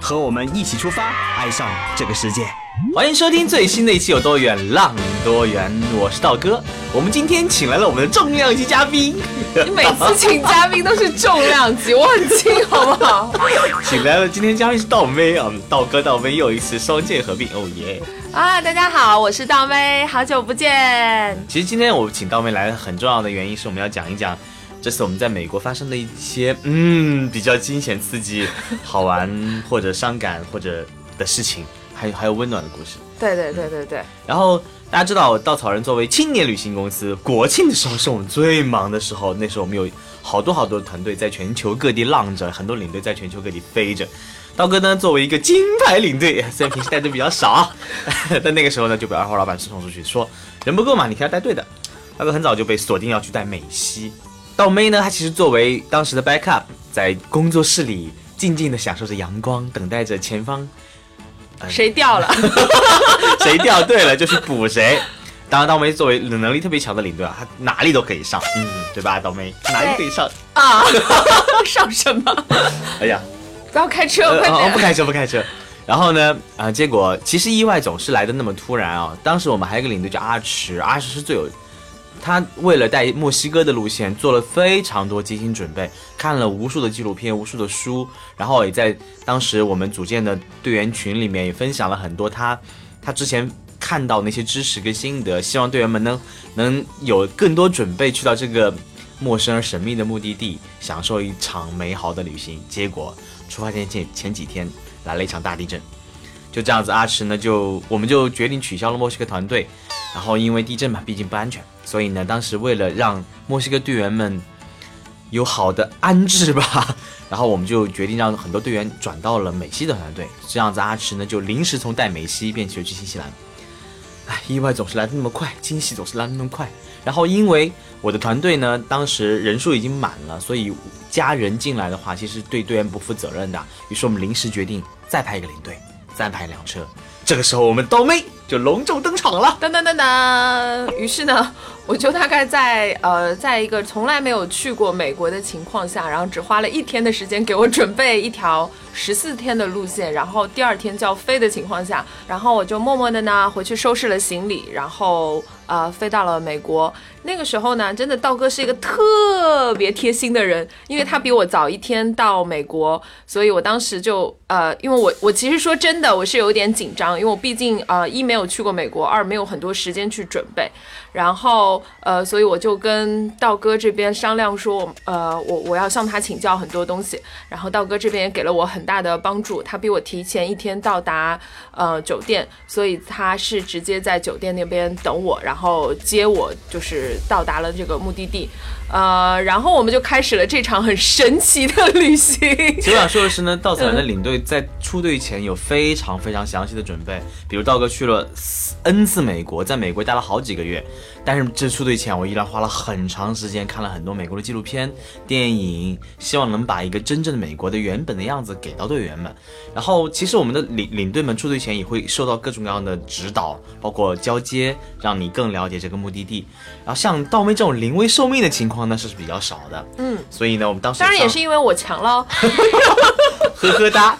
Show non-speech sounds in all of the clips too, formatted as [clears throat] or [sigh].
和我们一起出发，爱上这个世界。欢迎收听最新的一期《有多远浪多远》，我是道哥。我们今天请来了我们的重量级嘉宾，你每次请嘉宾都是重量级，我很轻，好不好？[laughs] 请来了，今天嘉宾是道妹啊，道哥道妹又一次双剑合并，哦耶！啊，大家好，我是道妹，好久不见。其实今天我请道妹来很重要的原因是我们要讲一讲。这次我们在美国发生的一些嗯比较惊险刺激、[laughs] 好玩或者伤感或者的事情，还有还有温暖的故事。对对对对对。然后大家知道，稻草人作为青年旅行公司，国庆的时候是我们最忙的时候。那时候我们有好多好多的团队在全球各地浪着，很多领队在全球各地飞着。刀哥呢，作为一个金牌领队，虽然平时带队比较少，[laughs] 但那个时候呢就被二号老板送出去，说人不够嘛，你可以带队的。刀哥很早就被锁定要去带美西。到妹呢，她其实作为当时的 backup，在工作室里静静的享受着阳光，等待着前方。谁掉了？[laughs] 谁掉对了就去补谁。当然，倒霉作为能力特别强的领队啊，他哪里都可以上，嗯，对吧？倒霉哪里可以上啊？[laughs] 上什么？[laughs] 哎呀，不要开车，快点！不开车，不开车。然后呢，啊，结果其实意外总是来的那么突然啊。当时我们还有个领队叫阿驰，阿驰是最有。他为了带墨西哥的路线，做了非常多精心准备，看了无数的纪录片、无数的书，然后也在当时我们组建的队员群里面也分享了很多他他之前看到那些知识跟心得，希望队员们能能有更多准备去到这个陌生而神秘的目的地，享受一场美好的旅行。结果出发前前前几天来了一场大地震，就这样子，阿驰呢就我们就决定取消了墨西哥团队。然后因为地震嘛，毕竟不安全，所以呢，当时为了让墨西哥队员们有好的安置吧，[laughs] 然后我们就决定让很多队员转到了美西的团队。这样子，阿驰呢就临时从带美西变去了去新西兰。哎，意外总是来的那么快，惊喜总是来的那么快。然后因为我的团队呢，当时人数已经满了，所以加人进来的话，其实对队员不负责任的。于是我们临时决定再派一个领队，再派一辆车。这个时候，我们刀妹就隆重登场了。噔噔噔噔，[laughs] 于是呢，我就大概在呃，在一个从来没有去过美国的情况下，然后只花了一天的时间给我准备一条十四天的路线，然后第二天就要飞的情况下，然后我就默默的呢回去收拾了行李，然后呃飞到了美国。那个时候呢，真的道哥是一个特别贴心的人，因为他比我早一天到美国，所以我当时就呃，因为我我其实说真的，我是有点紧张，因为我毕竟呃一没有去过美国，二没有很多时间去准备，然后呃，所以我就跟道哥这边商量说，我呃，我我要向他请教很多东西，然后道哥这边也给了我很大的帮助，他比我提前一天到达呃酒店，所以他是直接在酒店那边等我，然后接我就是。到达了这个目的地，呃，然后我们就开始了这场很神奇的旅行。其实我想说的是呢，稻草人的领队在出队前有非常非常详细的准备，比如道哥去了 N 次美国，在美国待了好几个月。但是这出队前，我依然花了很长时间看了很多美国的纪录片、电影，希望能把一个真正的美国的原本的样子给到队员们。然后，其实我们的领领队们出队前也会受到各种各样的指导，包括交接，让你更了解这个目的地。然后，像道妹这种临危受命的情况呢，是比较少的。嗯，所以呢，我们当时当然也是因为我强喽，[laughs] 呵呵哒。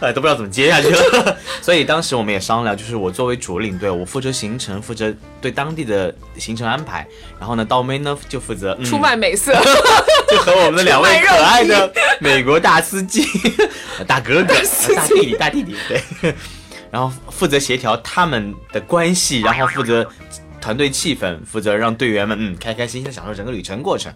呃，都不知道怎么接下去了，所以当时我们也商量，就是我作为主领队，我负责行程，负责对当地的行程安排，然后呢，刀妹呢就负责出卖美色，[laughs] 就和我们的两位可爱的美国大司机、[laughs] 大哥哥、大弟弟、大弟弟，对，然后负责协调他们的关系，然后负责团队气氛，负责让队员们嗯开开心心的享受整个旅程过程。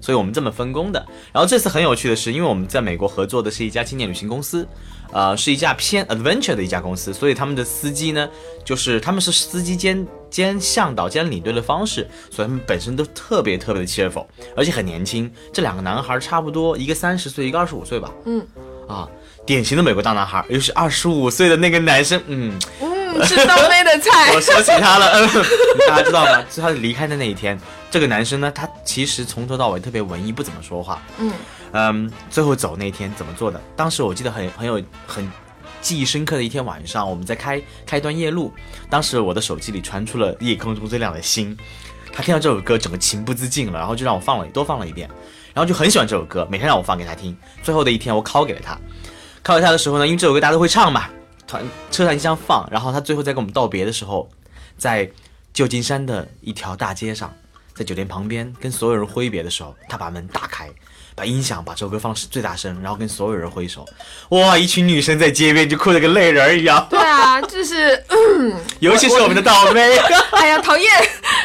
所以我们这么分工的。然后这次很有趣的是，因为我们在美国合作的是一家青年旅行公司，呃，是一家偏 adventure 的一家公司，所以他们的司机呢，就是他们是司机兼兼向导兼领队的方式，所以他们本身都特别特别的 cheerful，而且很年轻。这两个男孩差不多，一个三十岁，一个二十五岁吧。嗯，啊，典型的美国大男孩，又是二十五岁的那个男生，嗯。嗯，是东妹的菜 [laughs] 我。想起他了，嗯，[laughs] 大家知道吗？是他离开的那一天，这个男生呢，他其实从头到尾特别文艺，不怎么说话。嗯嗯，最后走那天怎么做的？当时我记得很很有很记忆深刻的一天晚上，我们在开开一段夜路，当时我的手机里传出了夜空中最亮的星，他听到这首歌，整个情不自禁了，然后就让我放了多放了一遍，然后就很喜欢这首歌，每天让我放给他听。最后的一天，我拷给了他，拷给他的时候呢，因为这首歌大家都会唱嘛，团车上一箱放，然后他最后在跟我们道别的时候，在旧金山的一条大街上，在酒店旁边跟所有人挥别的时候，他把门打开，把音响把这首歌放最大声，然后跟所有人挥手。哇，一群女生在街边就哭得跟泪人一样，对啊，就是，[laughs] 尤其是我们的倒霉。[laughs] 哎呀，讨厌。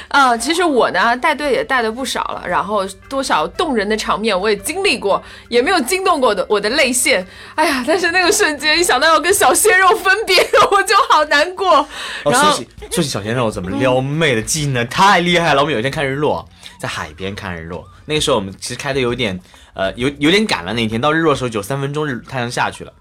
啊，其实我呢带队也带的不少了，然后多少动人的场面我也经历过，也没有惊动过的我的泪腺。哎呀，但是那个瞬间一想到要跟小鲜肉分别，[laughs] 我就好难过。哦，然后说起说起小鲜肉怎么撩妹的技能太厉害了。我们有一天看日落，在海边看日落，那个时候我们其实开的有点呃有有点赶了，那一天到日落的时候只有三分钟日太阳下去了。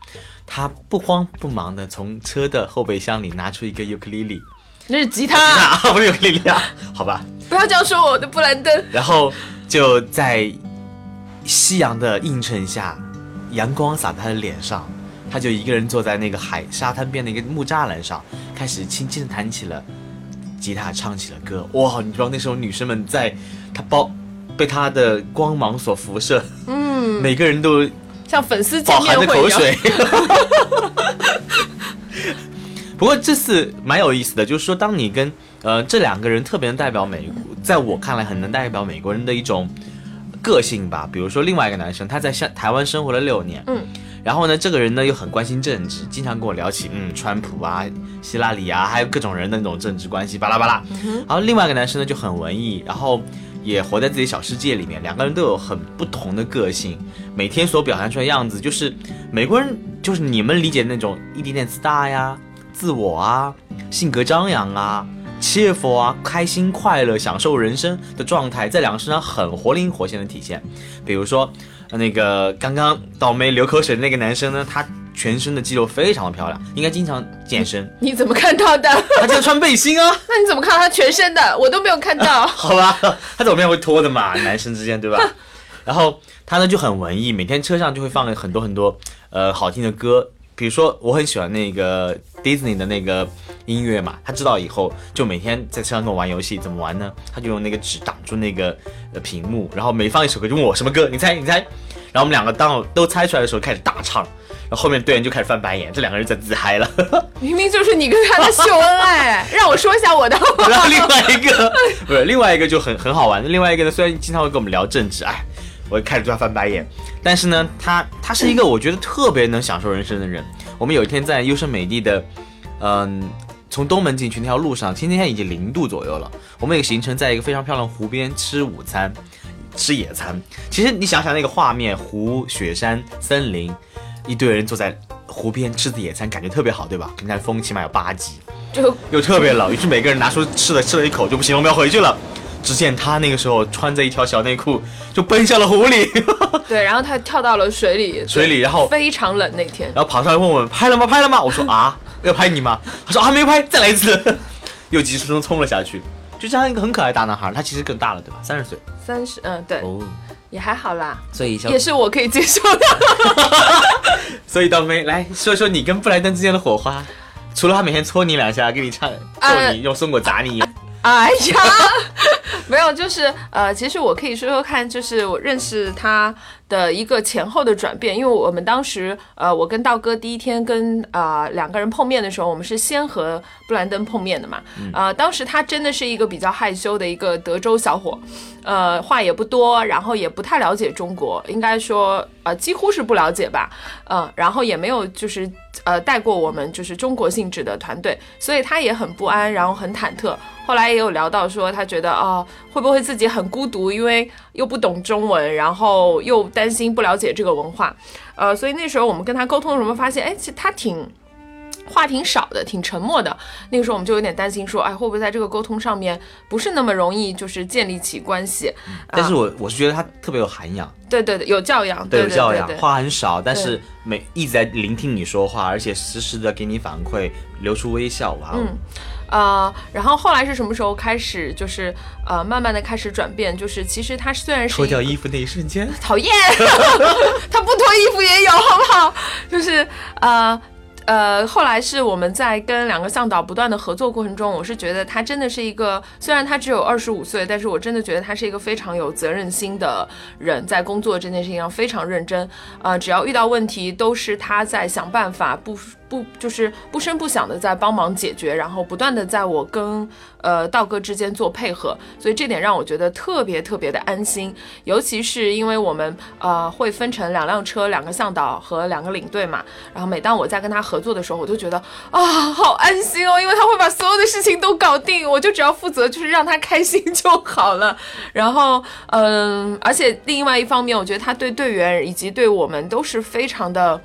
他不慌不忙的从车的后备箱里拿出一个尤克里里，那是吉他，啊，[laughs] 不是尤克里里啊，好吧，不要这样说我的布兰登。然后就在夕阳的映衬下，阳光洒在他的脸上，他就一个人坐在那个海沙滩边的一个木栅栏上，开始轻轻的弹起了吉他，唱起了歌。哇，你知道那时候女生们在他包被他的光芒所辐射，嗯，每个人都像粉丝见饱含。着口水。[laughs] 不过这次蛮有意思的，就是说，当你跟呃这两个人特别能代表美国，在我看来很能代表美国人的一种个性吧。比如说另外一个男生，他在香台湾生活了六年，嗯，然后呢，这个人呢又很关心政治，经常跟我聊起嗯川普啊、希拉里啊，还有各种人的那种政治关系，巴拉巴拉。然后另外一个男生呢就很文艺，然后也活在自己小世界里面，两个人都有很不同的个性，每天所表现出来的样子就是美国人就是你们理解那种一点点自大呀、自我啊、性格张扬啊。cheerful 啊，开心快乐、享受人生的状态，在两个身上很活灵活现的体现。比如说，那个刚刚倒霉流口水的那个男生呢，他全身的肌肉非常的漂亮，应该经常健身。[laughs] 你怎么看到的？他经常穿背心啊，[laughs] 那你怎么看到他全身的？我都没有看到。[laughs] 好吧，他怎么样会脱的嘛？男生之间对吧？然后他呢就很文艺，每天车上就会放很多很多呃好听的歌，比如说我很喜欢那个 Disney 的那个音乐嘛，他知道以后就每天在车上跟我玩游戏，怎么玩呢？他就用那个纸挡住那个呃屏幕，然后每放一首歌就问我什么歌，你猜你猜，然后我们两个当都猜出来的时候开始大唱，然后后面队员就开始翻白眼，这两个人在自嗨了。[laughs] 明明就是你跟他在秀恩爱，让我说一下我的。然后另外一个不是另外一个就很很好玩，另外一个呢虽然经常会跟我们聊政治，哎，我开始对他翻白眼，但是呢，他他是一个我觉得特别能享受人生的人。我们有一天在优胜美地的，嗯。从东门进去那条路上，今天已经零度左右了。我们有个行程在一个非常漂亮的湖边吃午餐，吃野餐。其实你想想那个画面，湖、雪山、森林，一堆人坐在湖边吃的野餐，感觉特别好，对吧？你看风起码有八级，就又特别冷，于是每个人拿出吃的吃了一口就不行，我们要回去了。只见他那个时候穿着一条小内裤，就奔向了湖里，[laughs] 对，然后他跳到了水里，水里，然后非常冷那天。然后跑上来问我们拍了吗？拍了吗？我说啊，[laughs] 要拍你吗？他说啊，没拍，再来一次，[laughs] 又急匆匆冲了下去。就这样一个很可爱的大男孩，他其实更大了，对吧？三十岁三十，嗯，对，哦，也还好啦，所以也是我可以接受的。[laughs] 所以倒霉来说说你跟布莱登之间的火花，除了他每天搓你两下，给你唱揍呃你，用松果砸你，哎呀，[laughs] 没有，就是呃，其实我可以说说看，就是我认识他的一个前后的转变，因为我们当时呃，我跟道哥第一天跟啊、呃两个人碰面的时候，我们是先和布兰登碰面的嘛，呃，当时他真的是一个比较害羞的一个德州小伙，呃，话也不多，然后也不太了解中国，应该说呃几乎是不了解吧，嗯、然后也没有就是呃带过我们就是中国性质的团队，所以他也很不安，然后很忐忑。后来也有聊到说，他觉得哦，会不会自己很孤独，因为又不懂中文，然后又担心不了解这个文化，呃，所以那时候我们跟他沟通的时候，发现哎，其实他挺话挺少的，挺沉默的。那个时候我们就有点担心，说，哎，会不会在这个沟通上面不是那么容易，就是建立起关系？但是我我是觉得他特别有涵养，对对对，有教养，对对有教养话很少，但是每一直在聆听你说话，而且实时的给你反馈，流出微笑，哇哦！嗯呃，然后后来是什么时候开始，就是呃，慢慢的开始转变，就是其实他虽然是脱掉衣服那一瞬间，讨厌，[laughs] 他不脱衣服也有，好不好？就是呃。呃，后来是我们在跟两个向导不断的合作过程中，我是觉得他真的是一个，虽然他只有二十五岁，但是我真的觉得他是一个非常有责任心的人，在工作这件事情上非常认真。呃，只要遇到问题，都是他在想办法，不不就是不声不响的在帮忙解决，然后不断的在我跟呃道哥之间做配合，所以这点让我觉得特别特别的安心。尤其是因为我们呃会分成两辆车、两个向导和两个领队嘛，然后每当我在跟他合作的时候，我就觉得啊好安心哦，因为他会把所有的事情都搞定，我就只要负责就是让他开心就好了。然后嗯，而且另外一方面，我觉得他对队员以及对我们都是非常的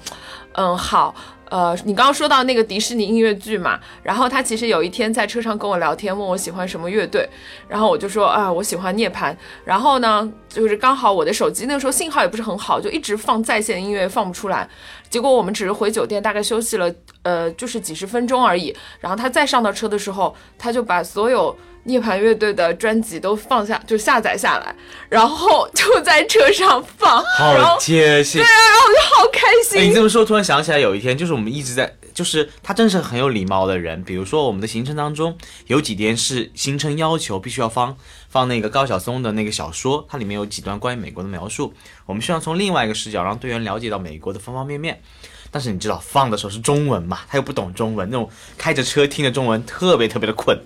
嗯好。呃，你刚刚说到那个迪士尼音乐剧嘛，然后他其实有一天在车上跟我聊天，问我喜欢什么乐队，然后我就说啊，我喜欢涅槃。然后呢，就是刚好我的手机那个时候信号也不是很好，就一直放在线音乐放不出来。结果我们只是回酒店，大概休息了呃就是几十分钟而已。然后他再上到车的时候，他就把所有涅槃乐队的专辑都放下，就下载下来，然后就在车上放，好贴心。对啊，然后我就好开心。哎，你这么说，突然想起来，有一天就是我们一直在，就是他真是很有礼貌的人。比如说我们的行程当中有几天是行程要求必须要放放那个高晓松的那个小说，它里面有几段关于美国的描述，我们需要从另外一个视角让队员了解到美国的方方面面。但是你知道放的时候是中文嘛，他又不懂中文，那种开着车听着中文特别特别的困。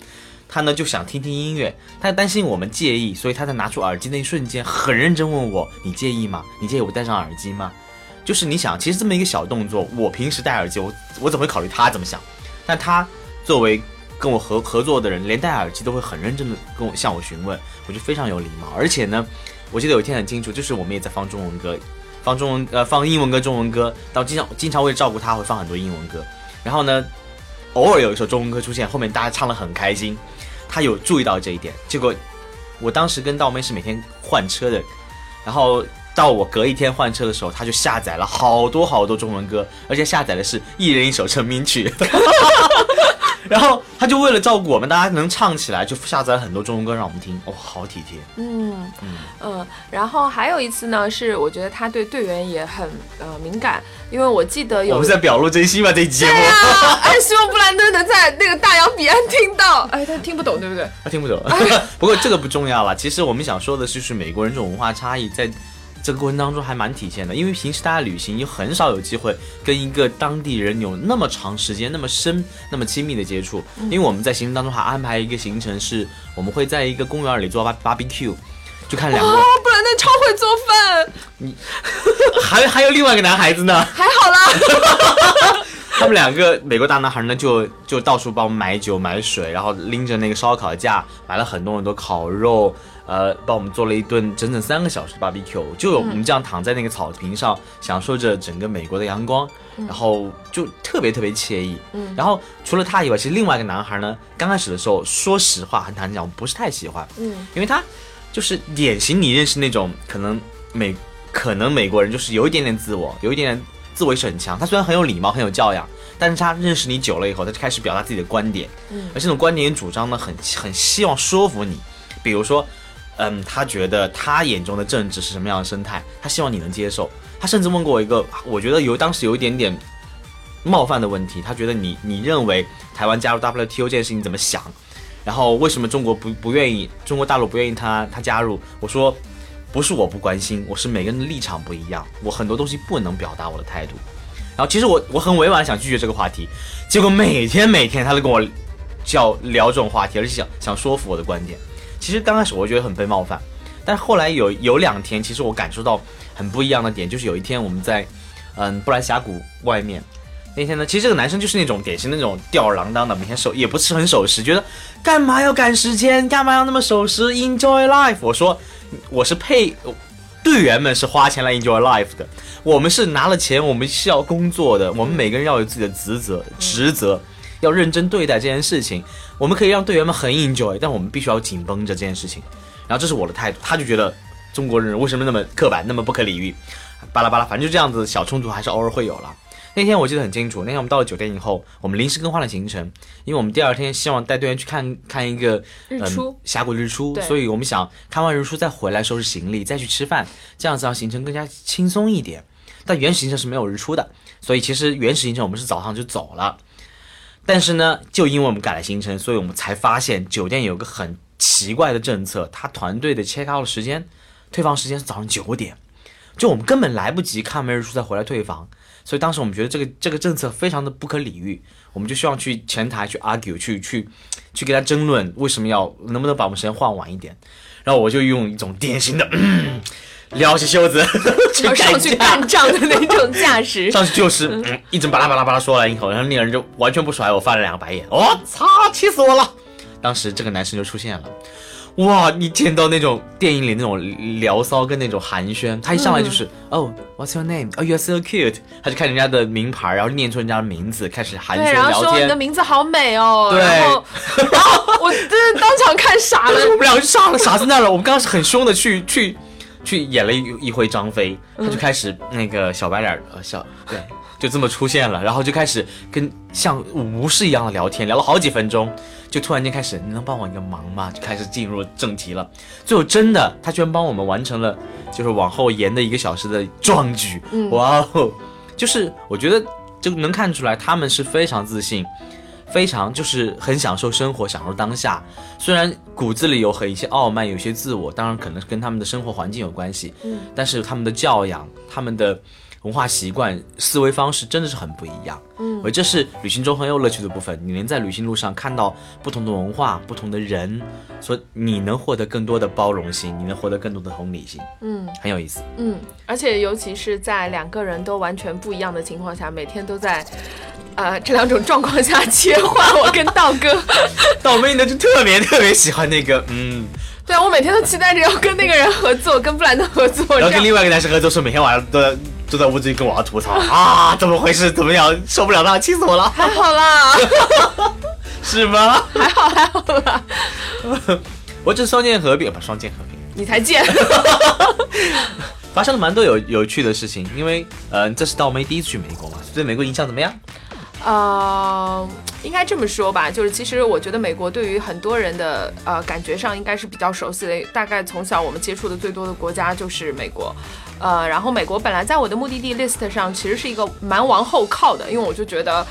他呢就想听听音乐，他担心我们介意，所以他在拿出耳机那一瞬间很认真问我：“你介意吗？你介意我戴上耳机吗？”就是你想，其实这么一个小动作，我平时戴耳机，我我怎么会考虑他怎么想？但他作为跟我合合作的人，连戴耳机都会很认真的跟我向我询问，我就非常有礼貌。而且呢，我记得有一天很清楚，就是我们也在放中文歌，放中文呃放英文歌、中文歌，到经常经常为了照顾他，会放很多英文歌。然后呢，偶尔有一首中文歌出现，后面大家唱的很开心，他有注意到这一点。结果我当时跟道妹是每天换车的，然后。到我隔一天换车的时候，他就下载了好多好多中文歌，而且下载的是一人一首成名曲。[laughs] 然后他就为了照顾我们，大家能唱起来，就下载了很多中文歌让我们听。哦，好体贴。嗯嗯然后还有一次呢，是我觉得他对队员也很呃敏感，因为我记得有我们在表露真心吧？这一节目对啊，[laughs] 哎，希望布兰登能在那个大洋彼岸听到，哎，他听不懂对不对？他听不懂。[laughs] 不过这个不重要了。其实我们想说的就是美国人这种文化差异在。这个过程当中还蛮体现的，因为平时大家旅行又很少有机会跟一个当地人有那么长时间、那么深、那么亲密的接触。因为我们在行程当中还安排一个行程，是我们会在一个公园里做 bar barbecue，就看两个，哦，布兰登超会做饭，你 [laughs] 还还有另外一个男孩子呢，[laughs] 还好啦。[laughs] 他们两个美国大男孩呢，就就到处帮我们买酒买水，然后拎着那个烧烤架，买了很多很多烤肉，呃，帮我们做了一顿整整三个小时的 barbecue，就有我们这样躺在那个草坪上，享受着整个美国的阳光，然后就特别特别惬意。嗯然后除了他以外，其实另外一个男孩呢，刚开始的时候，说实话，很坦白讲，我不是太喜欢，嗯因为他就是典型你认识那种可能美可能美国人就是有一点点自我，有一点点自我意识很强。他虽然很有礼貌，很有教养，但是他认识你久了以后，他就开始表达自己的观点，嗯而这种观点主张呢，很很希望说服你。比如说，嗯，他觉得他眼中的政治是什么样的生态，他希望你能接受。他甚至问过我一个，我觉得有当时有一点点冒犯的问题，他觉得你你认为台湾加入 WTO 这件事情怎么想？然后为什么中国不不愿意，中国大陆不愿意他他加入？我说不是我不关心，我是每个人的立场不一样，我很多东西不能表达我的态度。然后其实我我很委婉想拒绝这个话题，结果每天每天他都跟我叫聊这种话题，而且想想说服我的观点。其实刚开始我觉得很被冒犯，但是后来有有两天，其实我感受到很不一样的点，就是有一天我们在嗯布兰峡谷外面。那天呢，其实这个男生就是那种典型的那种吊儿郎当的，每天守也不是很守时，觉得干嘛要赶时间，干嘛要那么守时，enjoy life。我说我是配，队员们是花钱来 enjoy life 的，我们是拿了钱，我们是要工作的，我们每个人要有自己的职责职责，要认真对待这件事情。我们可以让队员们很 enjoy，但我们必须要紧绷着这件事情。然后这是我的态度，他就觉得中国人为什么那么刻板，那么不可理喻，巴拉巴拉，反正就这样子，小冲突还是偶尔会有了。那天我记得很清楚，那天我们到了酒店以后，我们临时更换了行程，因为我们第二天希望带队员去看看一个日出嗯、峡谷日出，所以我们想看完日出再回来收拾行李，再去吃饭，这样子让行程更加轻松一点。但原始行程是没有日出的，所以其实原始行程我们是早上就走了。但是呢，就因为我们改了行程，所以我们才发现酒店有个很奇怪的政策，他团队的 check out 时间、退房时间是早上九点，就我们根本来不及看完日出再回来退房。所以当时我们觉得这个这个政策非常的不可理喻，我们就希望去前台去 argue，去去去跟他争论为什么要能不能把我们时间换晚一点。然后我就用一种典型的、嗯、[coughs] 撩起袖子 [laughs] 去要上去干仗的那种架势。[laughs] 上去就是嗯，一直巴拉巴拉巴拉说完以后，然后那个人就完全不甩我，翻了两个白眼。我、操，气死我了！当时这个男生就出现了，哇，你见到那种电影里那种聊骚跟那种寒暄，他一上来就是、哦，What's your name? Oh, you're so cute。他就看人家的名牌，然后念出人家的名字，开始寒暄对，然后聊天。说你的名字好美哦，对然后，[laughs] 然后我真的当场看傻了。我们俩就傻了，傻在那儿了。我们刚刚是很凶的去去去演了一一回张飞，他就开始那个小白脸呃小对，就这么出现了，然后就开始跟像无事一样的聊天，聊了好几分钟，就突然间开始你能帮我一个忙吗？就开始进入正题了。最后真的，他居然帮我们完成了就是往后延的一个小时的壮举，哇哦！就是我觉得就能看出来他们是非常自信。非常就是很享受生活，享受当下。虽然骨子里有很一些傲慢，有些自我，当然可能跟他们的生活环境有关系。嗯，但是他们的教养、他们的文化习惯、思维方式真的是很不一样。嗯而这是旅行中很有乐趣的部分。你能在旅行路上看到不同的文化、不同的人，所以你能获得更多的包容心，你能获得更多的同理心，嗯很有意思。嗯，而且尤其是在两个人都完全不一样的情况下，每天都在。呃，这两种状况下切换，我跟道哥，[laughs] 道妹呢就特别特别喜欢那个，嗯，对啊，我每天都期待着要跟那个人合作，跟布兰登合作，然后跟另外一个男生合作，说每天晚上都在都在屋子里跟我要吐槽 [laughs] 啊，怎么回事？怎么样？受不了他，气死我了，还好啦，[laughs] 是吗？还好还好啦，[laughs] 我这双剑合璧，不双剑合璧，你才贱，发生了蛮多有有趣的事情。因为呃，这是倒霉第一次去美国嘛，对美国印象怎么样？呃，应该这么说吧，就是其实我觉得美国对于很多人的呃感觉上应该是比较熟悉的，大概从小我们接触的最多的国家就是美国，呃，然后美国本来在我的目的地 list 上其实是一个蛮往后靠的，因为我就觉得，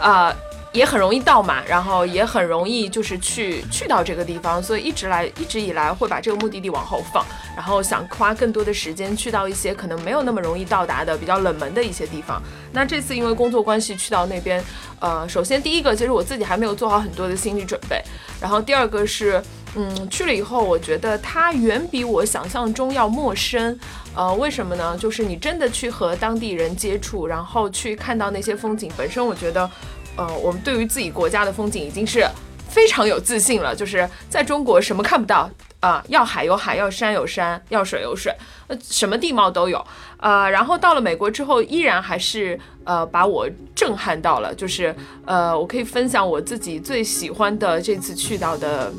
呃。也很容易到嘛，然后也很容易就是去去到这个地方，所以一直来一直以来会把这个目的地往后放，然后想花更多的时间去到一些可能没有那么容易到达的比较冷门的一些地方。那这次因为工作关系去到那边，呃，首先第一个其实我自己还没有做好很多的心理准备，然后第二个是，嗯，去了以后我觉得它远比我想象中要陌生，呃，为什么呢？就是你真的去和当地人接触，然后去看到那些风景本身，我觉得。呃，我们对于自己国家的风景已经是非常有自信了。就是在中国什么看不到啊、要海有海，要山有山，要水有水，呃，什么地貌都有。呃，然后到了美国之后，依然还是呃把我震撼到了。就是呃，我可以分享我自己最喜欢的这次去到的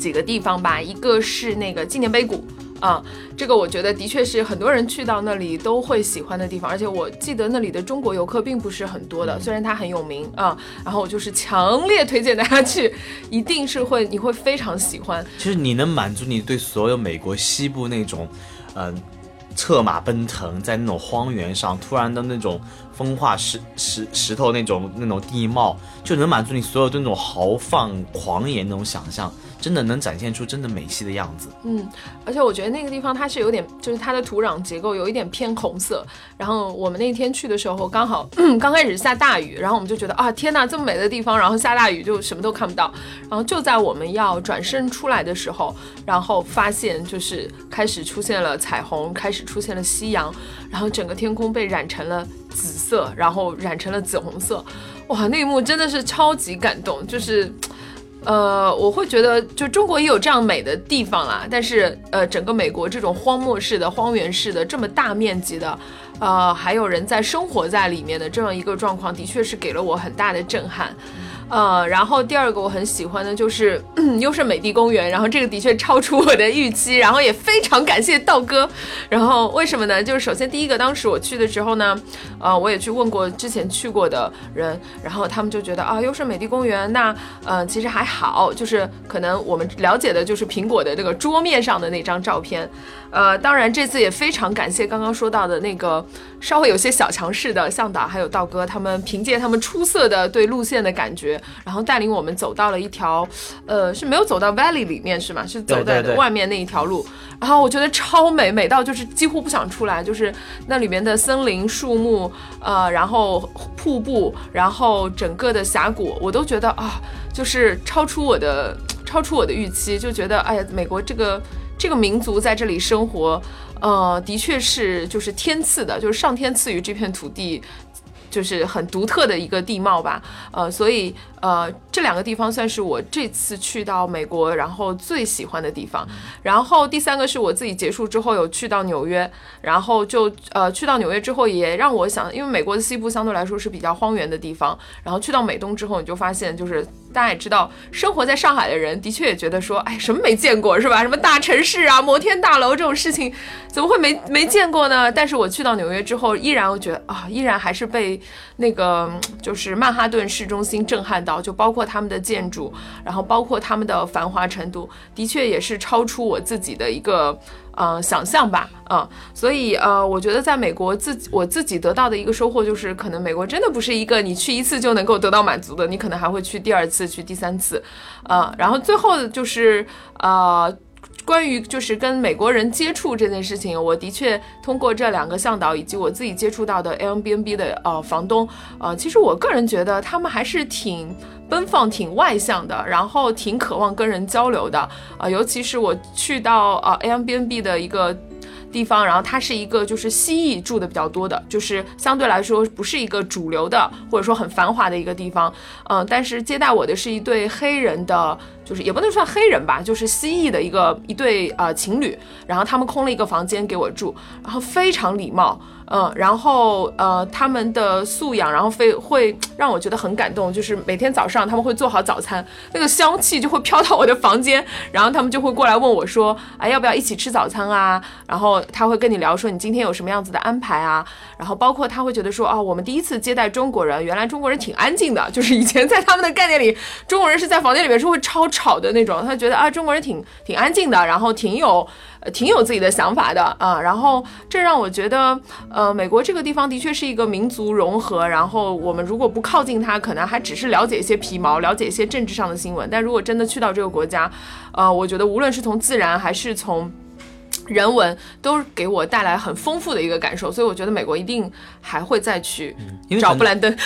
几个地方吧。一个是那个纪念碑谷。啊、这个我觉得的确是很多人去到那里都会喜欢的地方，而且我记得那里的中国游客并不是很多的，虽然它很有名啊、然后我就是强烈推荐大家去，一定是会你会非常喜欢。其实你能满足你对所有美国西部那种，嗯、策马奔腾在那种荒原上，突然的那种风化石石石头那种那种地貌，就能满足你所有的那种豪放狂野那种想象，真的能展现出真的美西的样子。嗯，而且我觉得那个地方它是有点，就是它的土壤结构有一点偏红色。然后我们那天去的时候，刚好 [clears throat] 刚开始下大雨，然后我们就觉得啊，天呐，这么美的地方，然后下大雨就什么都看不到。然后就在我们要转身出来的时候，然后发现就是开始出现了彩虹，开始出现了夕阳，然后整个天空被染成了紫色，然后染成了紫红色。哇，那一幕真的是超级感动，就是。呃，我会觉得就中国也有这样美的地方啦，但是呃，整个美国这种荒漠式的、荒原式的这么大面积的，呃，还有人在生活在里面的这样一个状况，的确是给了我很大的震撼。呃，然后第二个我很喜欢的就是优胜美地公园，然后这个的确超出我的预期，然后也非常感谢道哥。然后为什么呢？就是首先第一个，当时我去的时候呢，呃，我也去问过之前去过的人，然后他们就觉得啊，优胜美地公园那呃其实还好，就是可能我们了解的就是苹果的这个桌面上的那张照片。呃，当然这次也非常感谢刚刚说到的那个稍微有些小强势的向导还有道哥，他们凭借他们出色的对路线的感觉。然后带领我们走到了一条，呃，是没有走到 valley 里面是吗？是走在外面那一条路。然后我觉得超美，美到就是几乎不想出来，就是那里面的森林、树木，呃，然后瀑布，然后整个的峡谷，我都觉得啊，就是超出我的，[tsk] 超出我的预期，就觉得哎呀，美国这个这个民族在这里生活，呃，的确是就是天赐的，就是上天赐予这片土地。就是很独特的一个地貌吧，呃，所以呃，这两个地方算是我这次去到美国然后最喜欢的地方。然后第三个是我自己结束之后有去到纽约，然后就呃去到纽约之后也让我想，因为美国的西部相对来说是比较荒原的地方，然后去到美东之后你就发现就是。大家也知道，生活在上海的人的确也觉得说，哎，什么没见过是吧？什么大城市啊，摩天大楼这种事情，怎么会没没见过呢？但是我去到纽约之后，依然我觉得啊，依然还是被那个就是曼哈顿市中心震撼到，就包括他们的建筑，然后包括他们的繁华程度，的确也是超出我自己的一个。嗯，想象吧，嗯，所以呃，我觉得在美国自己我自己得到的一个收获就是，可能美国真的不是一个你去一次就能够得到满足的，你可能还会去第二次，去第三次，呃，然后最后就是呃，关于就是跟美国人接触这件事情，我的确通过这两个向导以及我自己接触到的 Airbnb 的呃房东，呃，其实我个人觉得他们还是挺。奔放、挺外向的，然后挺渴望跟人交流的啊，尤其是我去到啊 a m b n b 的一个地方，然后它是一个就是蜥蜴住的比较多的，就是相对来说不是一个主流的或者说很繁华的一个地方，嗯，但是接待我的是一对黑人的，就是也不能算黑人吧，就是蜥蜴的一个一对呃情侣，然后他们空了一个房间给我住，然后非常礼貌。嗯，然后呃，他们的素养，然后非会让我觉得很感动，就是每天早上他们会做好早餐，那个香气就会飘到我的房间，然后他们就会过来问我说，哎，要不要一起吃早餐啊？然后他会跟你聊说你今天有什么样子的安排啊？然后包括他会觉得说，哦，我们第一次接待中国人，原来中国人挺安静的，就是以前在他们的概念里，中国人是在房间里面是会超吵的那种，他觉得啊，中国人挺挺安静的，然后挺有。呃，挺有自己的想法的啊，然后这让我觉得，呃，美国这个地方的确是一个民族融合。然后我们如果不靠近它，可能还只是了解一些皮毛，了解一些政治上的新闻。但如果真的去到这个国家，呃，我觉得无论是从自然还是从人文，都给我带来很丰富的一个感受。所以我觉得美国一定还会再去找布兰登。[laughs]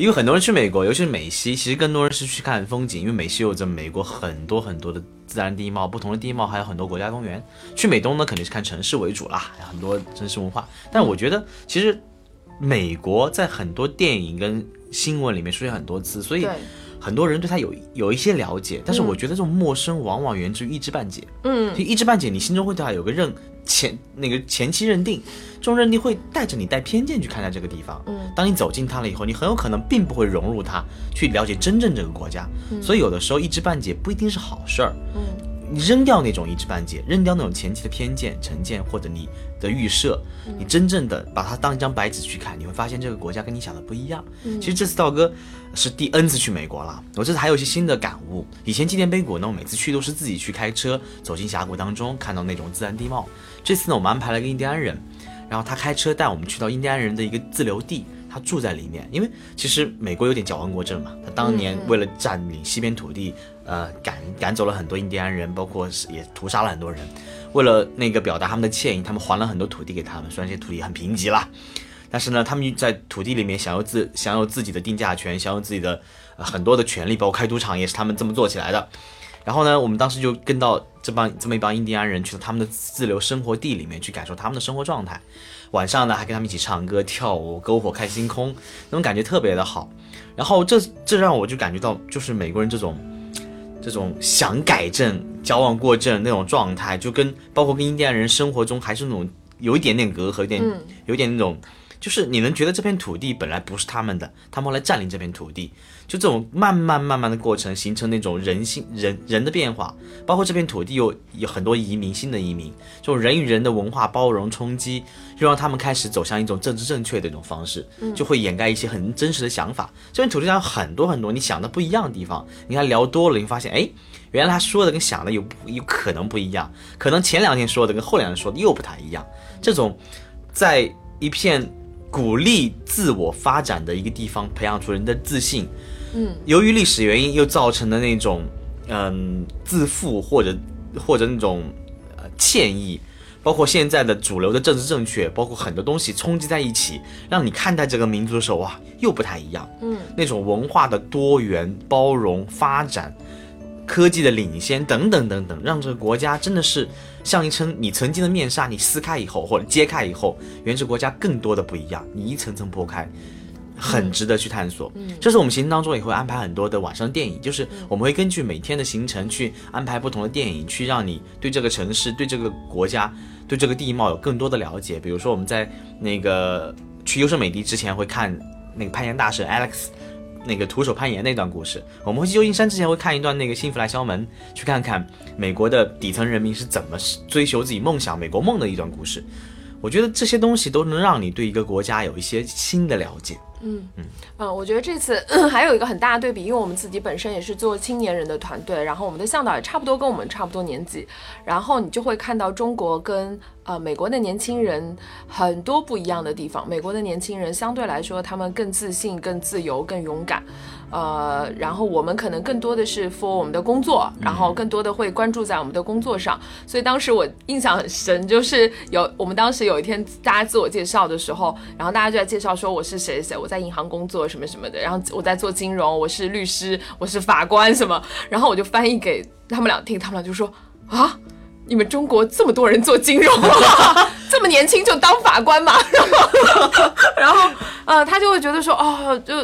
因为很多人去美国，尤其是美西，其实更多人是去看风景。因为美西有着美国很多很多的自然地貌，不同的地貌还有很多国家公园。去美东呢，肯定是看城市为主啦，很多城市文化。但我觉得，其实美国在很多电影跟新闻里面出现很多次，所以很多人对它有有一些了解。但是我觉得这种陌生往往源自于一知半解。嗯，一知半解，你心中会对他有个认。前那个前期认定，这种认定会带着你带偏见去看待这个地方。嗯，当你走进它了以后，你很有可能并不会融入它，去了解真正这个国家。所以有的时候一知半解不一定是好事儿。嗯。你扔掉那种一知半解，扔掉那种前期的偏见、成见或者你的预设，你真正的把它当一张白纸去看，你会发现这个国家跟你想的不一样。其实这次道哥是第 N 次去美国了，我这次还有一些新的感悟。以前纪念碑谷呢，我每次去都是自己去开车走进峡谷当中，看到那种自然地貌。这次呢，我们安排了一个印第安人，然后他开车带我们去到印第安人的一个自留地。他住在里面，因为其实美国有点矫枉过正嘛。他当年为了占领西边土地，呃，赶赶走了很多印第安人，包括也屠杀了很多人。为了那个表达他们的歉意，他们还了很多土地给他们。虽然这些土地很贫瘠啦，但是呢，他们在土地里面享有自享有自己的定价权，享有自己的很多的权利，包括开赌场也是他们这么做起来的。然后呢，我们当时就跟到这帮这么一帮印第安人去到他们的自留生活地里面去感受他们的生活状态。晚上呢，还跟他们一起唱歌跳舞，篝火看星空，那种感觉特别的好。然后这这让我就感觉到，就是美国人这种这种想改正、矫枉过正那种状态，就跟包括跟印第安人生活中还是那种有一点点隔阂，有点有点那种。就是你能觉得这片土地本来不是他们的，他们后来占领这片土地，就这种慢慢慢慢的过程，形成那种人性人人的变化，包括这片土地有有很多移民，新的移民，这种人与人的文化包容冲击，又让他们开始走向一种政治正确的一种方式，就会掩盖一些很真实的想法。这片土地上有很多很多你想的不一样的地方，你看聊多了，你发现哎，原来他说的跟想的有有可能不一样，可能前两天说的跟后两天说的又不太一样。这种在一片。鼓励自我发展的一个地方，培养出人的自信。嗯，由于历史原因，又造成的那种嗯自负或者或者那种呃歉意，包括现在的主流的政治正确，包括很多东西冲击在一起，让你看待这个民族的时候哇，又不太一样。嗯，那种文化的多元、包容、发展。科技的领先等等等等，让这个国家真的是像一层你曾经的面纱，你撕开以后或者揭开以后，原这国家更多的不一样，你一层层剥开，很值得去探索。嗯，这是我们行程当中也会安排很多的晚上电影，就是我们会根据每天的行程去安排不同的电影，去让你对这个城市、对这个国家、对这个地貌有更多的了解。比如说我们在那个去优胜美地之前会看那个攀岩大神 Alex。那个徒手攀岩那段故事，我们会去旧金山之前会看一段那个《幸福来敲门》，去看看美国的底层人民是怎么追求自己梦想、美国梦的一段故事。我觉得这些东西都能让你对一个国家有一些新的了解。嗯嗯嗯，我觉得这次 [coughs] 还有一个很大的对比，因为我们自己本身也是做青年人的团队，然后我们的向导也差不多跟我们差不多年纪，然后你就会看到中国跟呃美国的年轻人很多不一样的地方。美国的年轻人相对来说，他们更自信、更自由、更勇敢。呃，然后我们可能更多的是 for 我们的工作，然后更多的会关注在我们的工作上。所以当时我印象很深，就是有我们当时有一天大家自我介绍的时候，然后大家就在介绍说我是谁谁，我在银行工作什么什么的，然后我在做金融，我是律师，我是法官什么，然后我就翻译给他们俩听，他们俩就说啊，你们中国这么多人做金融，[laughs] 这么年轻就当法官嘛？[laughs] 然后，然后呃，他就会觉得说哦，就。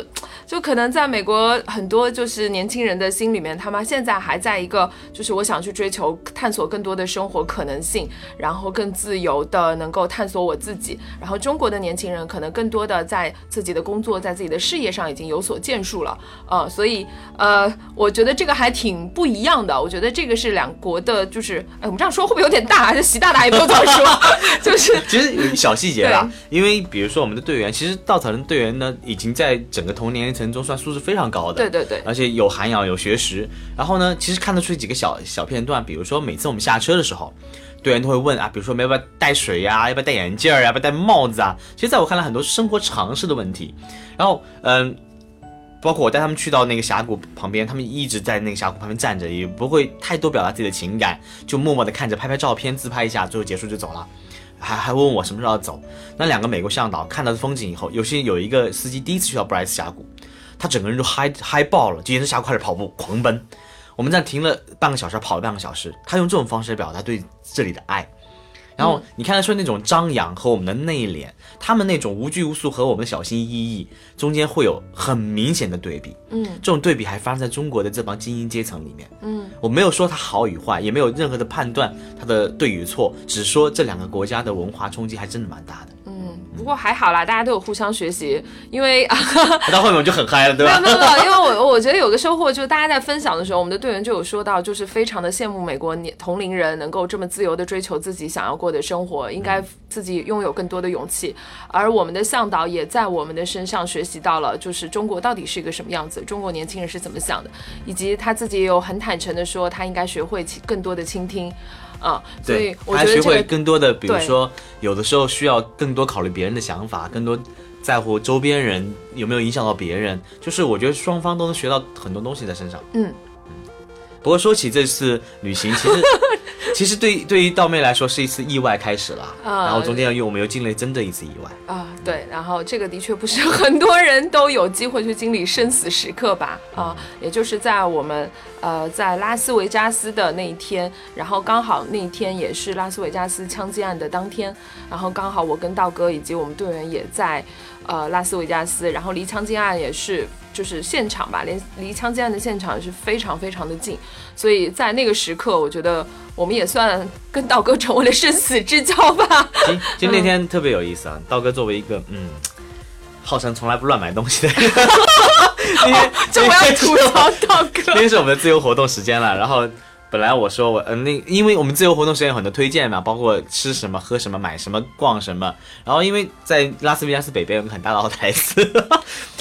就可能在美国，很多就是年轻人的心里面，他们现在还在一个，就是我想去追求、探索更多的生活可能性，然后更自由的能够探索我自己。然后中国的年轻人可能更多的在自己的工作、在自己的事业上已经有所建树了，呃，所以呃，我觉得这个还挺不一样的。我觉得这个是两国的，就是哎，我们这样说会不会有点大？就习大大也没有这么说，就是 [laughs] 其实小细节啦，因为比如说我们的队员，其实稻草人队员呢，已经在整个童年。层中算素质非常高的，对对对，而且有涵养有学识。然后呢，其实看得出几个小小片段，比如说每次我们下车的时候，队员都会问啊，比如说要不要带水呀，要不要戴眼镜儿，要不要戴帽子啊？其实在我看来，很多生活常识的问题。然后嗯，包括我带他们去到那个峡谷旁边，他们一直在那个峡谷旁边站着，也不会太多表达自己的情感，就默默的看着，拍拍照片，自拍一下，最后结束就走了。还还问我什么时候要走。那两个美国向导看到的风景以后，有些有一个司机第一次去到布莱斯峡谷。他整个人就嗨嗨爆了，就沿着峡谷开始跑步狂奔。我们在停了半个小时，跑了半个小时。他用这种方式表达对这里的爱。然后你看得出那种张扬和我们的内敛，他们那种无拘无束和我们的小心翼翼，中间会有很明显的对比。嗯，这种对比还发生在中国的这帮精英阶层里面。嗯，我没有说他好与坏，也没有任何的判断他的对与错，只说这两个国家的文化冲击还真的蛮大的。不过还好啦，大家都有互相学习，因为到后面我就很嗨了，对吧？没有没有，因为我我觉得有个收获就是大家在分享的时候，我们的队员就有说到，就是非常的羡慕美国年同龄人能够这么自由的追求自己想要过的生活，应该自己拥有更多的勇气。而我们的向导也在我们的身上学习到了，就是中国到底是一个什么样子，中国年轻人是怎么想的，以及他自己也有很坦诚的说，他应该学会更多的倾听。啊，所以我觉得学会更多的，比如说，有的时候需要更多考虑别人的想法，更多在乎周边人有没有影响到别人，就是我觉得双方都能学到很多东西在身上。嗯不过说起这次旅行，其实 [laughs] 其实对对于道妹来说是一次意外开始了，啊然后中间又我们又经历真的一次意外。啊，对，然后这个的确不是很多人都有机会去经历生死时刻吧？啊，也就是在我们呃在拉斯维加斯的那一天，然后刚好那一天也是拉斯维加斯枪击案的当天，然后刚好我跟道哥以及我们队员也在呃拉斯维加斯，然后离枪击案也是就是现场吧，连离枪击案的现场也是非常非常的近，所以在那个时刻，我觉得我们也算跟道哥成为了生死之交吧。[laughs] 其实就那天特别有意思啊，道哥作为一个嗯，号称从来不乱买东西的人，[laughs] 那天这我要吐槽道哥。今天是我们的自由活动时间了，然后本来我说我嗯、那因为我们自由活动时间有很多推荐嘛，包括吃什么、喝什么、买什么、逛什么，然后因为在拉斯维加斯北边有个很大的奥特莱斯，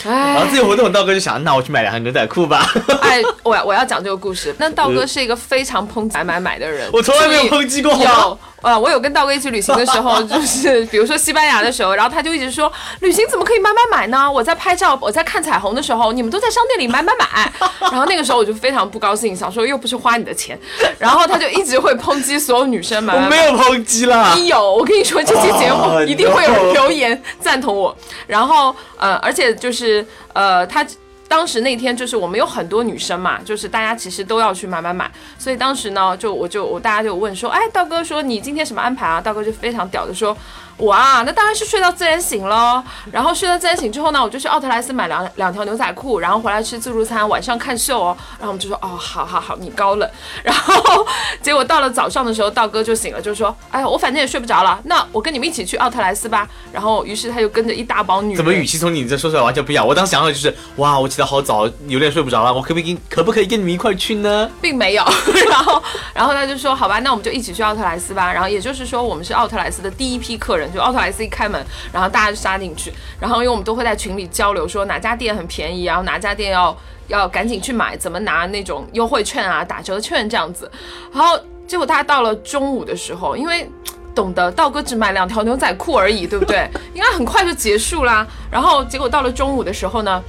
然后哎自由活动道哥就想，那我去买两条牛仔裤吧，哎，我要我要讲这个故事。那道哥是一个非常抨击买买买的人，我从来没有抨击过，呃，我有跟道哥一起旅行的时候，[laughs] 就是比如说西班牙的时候，然后他就一直说，旅行怎么可以买买买呢？我在拍照，我在看彩虹的时候，你们都在商店里买买买。[laughs] 然后那个时候我就非常不高兴，想说又不是花你的钱，然后他就一直会抨击所有女生买买买。我没有抨击啦，你有，我跟你说，这期节目哦一定会有人留言赞同我。然后呃，而且就是呃，他当时那天就是我们有很多女生嘛，就是大家其实都要去买买买，所以当时呢，就我就我大家就问说，哎，道哥说你今天什么安排啊？道哥就非常屌的说。我啊，那当然是睡到自然醒喽。然后睡到自然醒之后呢，我就去奥特莱斯买两两条牛仔裤，然后回来吃自助餐，晚上看秀哦。然后我们就说，哦，好好好，你高冷。然后结果到了早上的时候，道哥就醒了，就说，哎呀，我反正也睡不着了，那我跟你们一起去奥特莱斯吧。然后于是他就跟着一大帮女人，怎么语气从你这说出来完全不一样？我当时想的就是，哇，我起得好早，有点睡不着了，我可不可以跟可不可以跟你们一块去呢？并没有。[laughs] 然后，然后他就说：“好吧，那我们就一起去奥特莱斯吧。”然后也就是说，我们是奥特莱斯的第一批客人，就奥特莱斯一开门，然后大家就杀进去。然后因为我们都会在群里交流，说哪家店很便宜，然后哪家店要要赶紧去买，怎么拿那种优惠券啊、打折券这样子。然后结果大家到了中午的时候，因为。懂得道哥只买两条牛仔裤而已，对不对？应该很快就结束啦。然后结果到了中午的时候呢，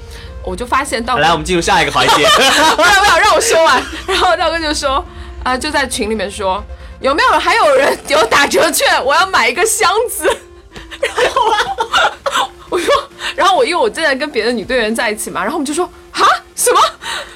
我就发现道哥来，我们进入下一个环节。不要不要让我说完。然后道哥就说，啊、就在群里面说，有没有还有人有打折券？我要买一个箱子。[laughs] 然后我说，然后我因为我正在跟别的女队员在一起嘛，然后我们就说，啊什么？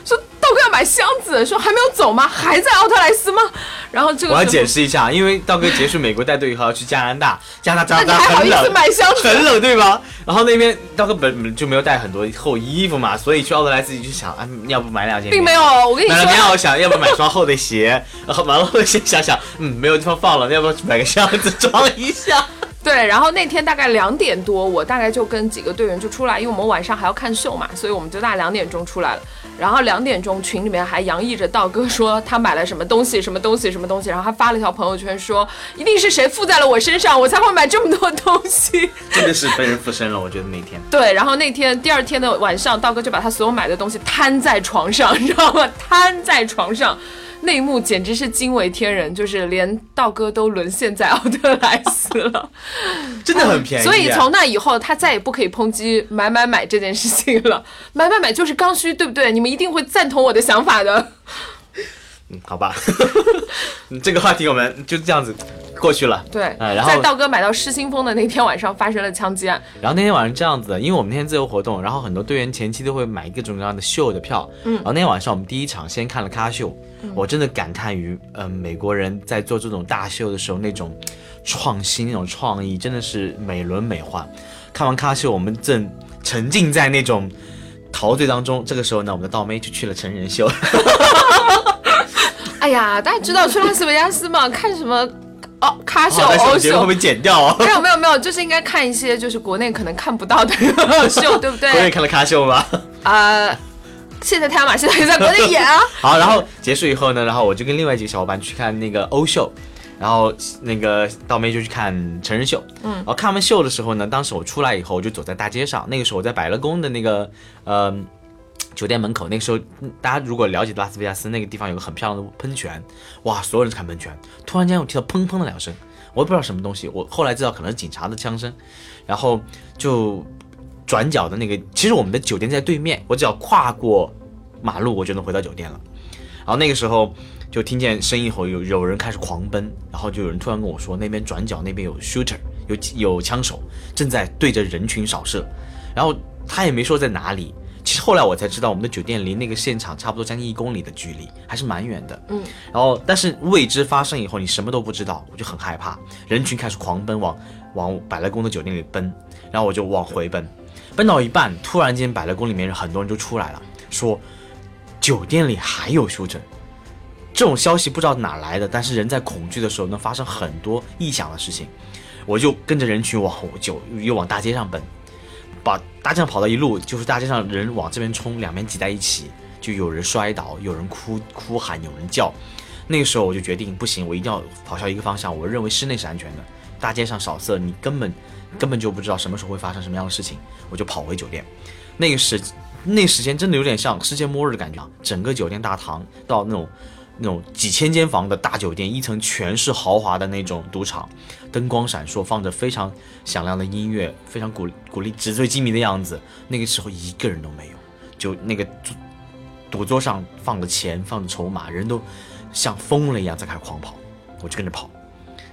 说道哥要买箱子，说还没有走吗？还在奥特莱斯吗？然后这个我要解释一下，因为道哥结束美国带队以后要去加拿大，加拿大加拿大还好意思很冷，买箱子？很冷对吧？然后那边道哥本本就没有带很多厚衣服嘛，所以去奥特莱斯就想，啊，要不买两件？并没有，我跟你说买了，棉袄，想要不买双厚的鞋，然后完了厚的鞋，想想，嗯，没有地方放了，要不要去买个箱子装一下？对，然后那天大概两点多，我大概就跟几个队员就出来，因为我们晚上还要看秀嘛，所以我们就大概两点钟出来了。然后两点钟群里面还洋溢着道哥说他买了什么东西，什么东西，什么东西，然后他发了一条朋友圈说，一定是谁附在了我身上，我才会买这么多东西。真的是被人附身了，我觉得那天。对，然后那天第二天的晚上，道哥就把他所有买的东西摊在床上，你知道吗？摊在床上。那一幕简直是惊为天人，就是连道哥都沦陷在奥特莱斯了。[laughs] 真的很便宜啊、所以从那以后，他再也不可以抨击买买买这件事情了。[laughs] 买买买就是刚需，对不对？你们一定会赞同我的想法的。嗯，好吧，[laughs] 嗯这个话题我们就这样子过去了。对，哎然后在道哥买到失心疯的那天晚上发生了枪击案。然后那天晚上这样子的，因为我们那天自由活动，然后很多队员前期都会买各种各样的秀的票。嗯，然后那天晚上我们第一场先看了咖秀，我真的感叹于，嗯、美国人在做这种大秀的时候那种创新、那种创意，真的是美轮美奂。看完咖秀，我们正沉浸在那种陶醉当中。这个时候呢，我们的道妹就去了成人秀。[laughs] 哎呀，大家知道去拉斯维加斯嘛？看什么哦，咖秀、但是我欧秀觉得会不。会剪掉哦？[laughs] 没有没有没有，就是应该看一些就是国内可能看不到的 [laughs] 秀，对不对？国内看了咖秀吗？啊、现在太阳马戏团也在国内演啊。[laughs] 好，然后结束以后呢，然后我就跟另外几个小伙伴去看那个欧秀，然后那个道妹就去看成人秀。嗯，然后看完秀的时候呢，当时我出来以后，我就走在大街上，那个时候我在百乐宫的那个呃酒店门口，那个时候大家如果了解拉斯维加斯那个地方有个很漂亮的喷泉，哇，所有人都看喷泉，突然间我听到砰砰的两声，我也不知道什么东西，我后来知道可能是警察的枪声，然后就转角的那个，其实我们的酒店在对面，我只要跨过马路，我就能回到酒店了。然后那个时候就听见声音后，有有人开始狂奔，然后就有人突然跟我说，那边转角那边有 shooter，有有枪手正在对着人群扫射，然后他也没说在哪里。其实后来我才知道，我们的酒店离那个现场差不多将近一公里的距离，还是蛮远的。嗯，然后但是未知发生以后，你什么都不知道，我就很害怕。人群开始狂奔往往百乐宫的酒店里奔，然后我就往回奔，奔到一半，突然间百乐宫里面很多人就出来了，说酒店里还有修整。这种消息不知道哪来的，但是人在恐惧的时候能发生很多异想的事情，我就跟着人群往酒又往大街上奔。把大街上跑到一路，就是大街上人往这边冲，两边挤在一起，就有人摔倒，有人哭哭喊，有人叫。那个时候我就决定，不行，我一定要跑向一个方向。我认为室内是安全的，大街上扫射，你根本 [laughs] 根本就不知道什么时候会发生什么样的事情。我就跑回酒店。那个时那时间真的有点像世界末日的感觉啊，整个酒店大堂到那种。那种几千间房的大酒店，一层全是豪华的那种赌场，灯光闪烁，放着非常响亮的音乐，非常鼓鼓励纸醉金迷的样子。那个时候一个人都没有，就那个赌桌上放着钱，放着筹码，人都像疯了一样在开始狂跑，我就跟着跑，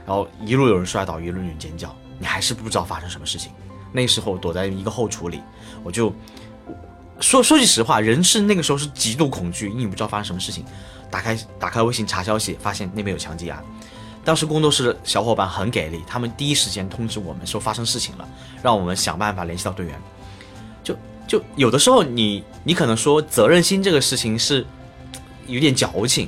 然后一路有人摔倒，一路有人尖叫，你还是不知道发生什么事情。那时候躲在一个后厨里，我就说说句实话，人是那个时候是极度恐惧，因为你不知道发生什么事情。打开打开微信查消息，发现那边有强积案。当时工作室的小伙伴很给力，他们第一时间通知我们说发生事情了，让我们想办法联系到队员。就就有的时候你你可能说责任心这个事情是有点矫情，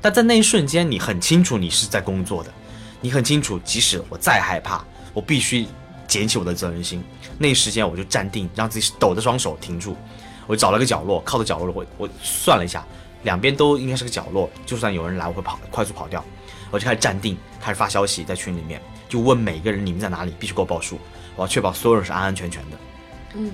但在那一瞬间你很清楚你是在工作的，你很清楚即使我再害怕，我必须捡起我的责任心。那一时间我就站定，让自己抖的双手停住，我找了个角落，靠着角落我我算了一下。两边都应该是个角落，就算有人来，我会跑，快速跑掉。我就开始站定，开始发消息在群里面，就问每个人你们在哪里，必须给我报数，我要确保所有人是安安全全的。嗯，